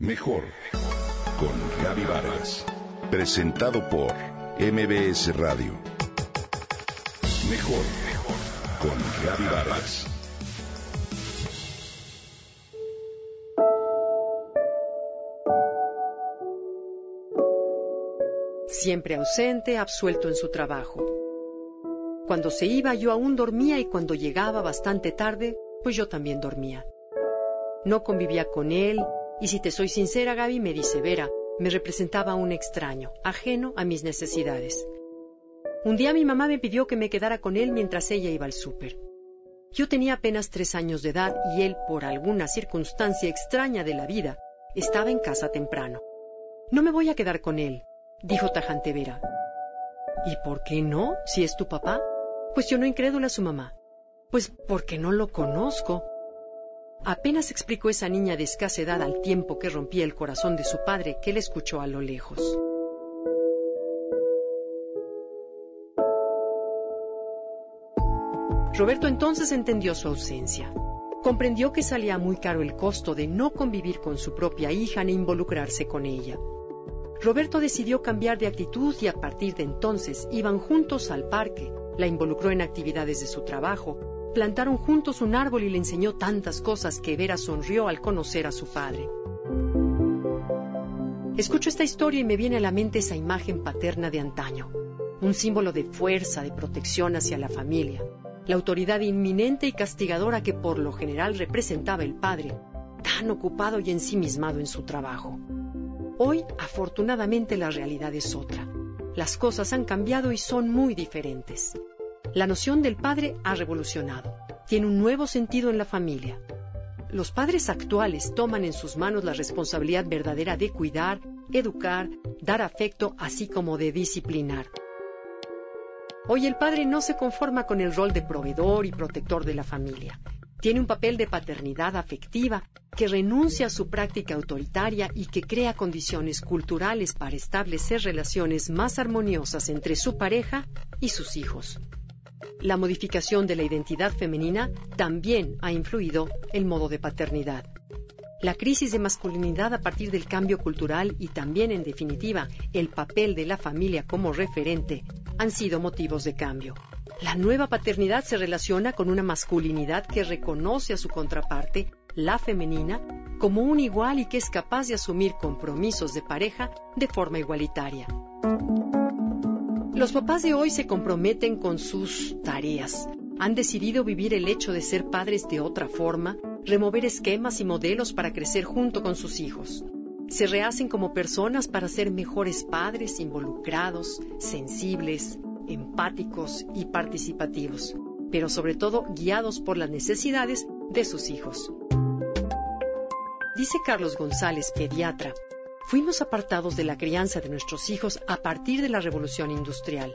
Mejor con Gaby Vargas. Presentado por MBS Radio. Mejor con Gaby Vargas. Siempre ausente, absuelto en su trabajo. Cuando se iba yo aún dormía y cuando llegaba bastante tarde, pues yo también dormía. No convivía con él, y si te soy sincera, Gaby, me dice Vera, me representaba un extraño, ajeno a mis necesidades. Un día mi mamá me pidió que me quedara con él mientras ella iba al súper. Yo tenía apenas tres años de edad y él, por alguna circunstancia extraña de la vida, estaba en casa temprano. No me voy a quedar con él, dijo tajante Vera. ¿Y por qué no, si es tu papá? Cuestionó incrédula su mamá. Pues porque no lo conozco. Apenas explicó esa niña de escasa edad al tiempo que rompía el corazón de su padre, que le escuchó a lo lejos. Roberto entonces entendió su ausencia. Comprendió que salía muy caro el costo de no convivir con su propia hija ni involucrarse con ella. Roberto decidió cambiar de actitud y a partir de entonces iban juntos al parque, la involucró en actividades de su trabajo, plantaron juntos un árbol y le enseñó tantas cosas que Vera sonrió al conocer a su padre. Escucho esta historia y me viene a la mente esa imagen paterna de antaño, un símbolo de fuerza, de protección hacia la familia, la autoridad inminente y castigadora que por lo general representaba el padre, tan ocupado y ensimismado en su trabajo. Hoy, afortunadamente, la realidad es otra. Las cosas han cambiado y son muy diferentes. La noción del padre ha revolucionado. Tiene un nuevo sentido en la familia. Los padres actuales toman en sus manos la responsabilidad verdadera de cuidar, educar, dar afecto, así como de disciplinar. Hoy el padre no se conforma con el rol de proveedor y protector de la familia. Tiene un papel de paternidad afectiva que renuncia a su práctica autoritaria y que crea condiciones culturales para establecer relaciones más armoniosas entre su pareja y sus hijos. La modificación de la identidad femenina también ha influido el modo de paternidad. La crisis de masculinidad a partir del cambio cultural y también, en definitiva, el papel de la familia como referente han sido motivos de cambio. La nueva paternidad se relaciona con una masculinidad que reconoce a su contraparte, la femenina, como un igual y que es capaz de asumir compromisos de pareja de forma igualitaria. Los papás de hoy se comprometen con sus tareas. Han decidido vivir el hecho de ser padres de otra forma, remover esquemas y modelos para crecer junto con sus hijos. Se rehacen como personas para ser mejores padres involucrados, sensibles, empáticos y participativos, pero sobre todo guiados por las necesidades de sus hijos. Dice Carlos González, pediatra, fuimos apartados de la crianza de nuestros hijos a partir de la revolución industrial.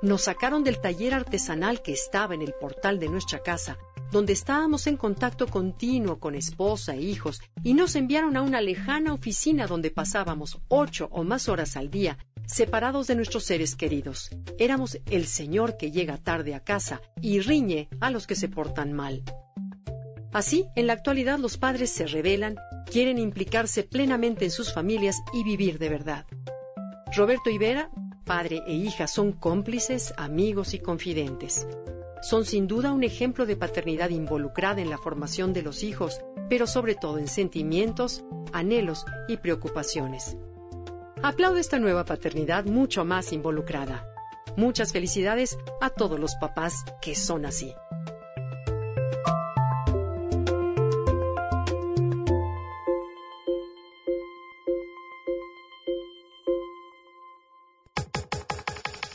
Nos sacaron del taller artesanal que estaba en el portal de nuestra casa, donde estábamos en contacto continuo con esposa e hijos, y nos enviaron a una lejana oficina donde pasábamos ocho o más horas al día, separados de nuestros seres queridos. Éramos el Señor que llega tarde a casa y riñe a los que se portan mal. Así, en la actualidad los padres se rebelan, quieren implicarse plenamente en sus familias y vivir de verdad. Roberto y Vera, padre e hija, son cómplices, amigos y confidentes. Son sin duda un ejemplo de paternidad involucrada en la formación de los hijos, pero sobre todo en sentimientos, anhelos y preocupaciones. Aplaudo esta nueva paternidad mucho más involucrada. Muchas felicidades a todos los papás que son así.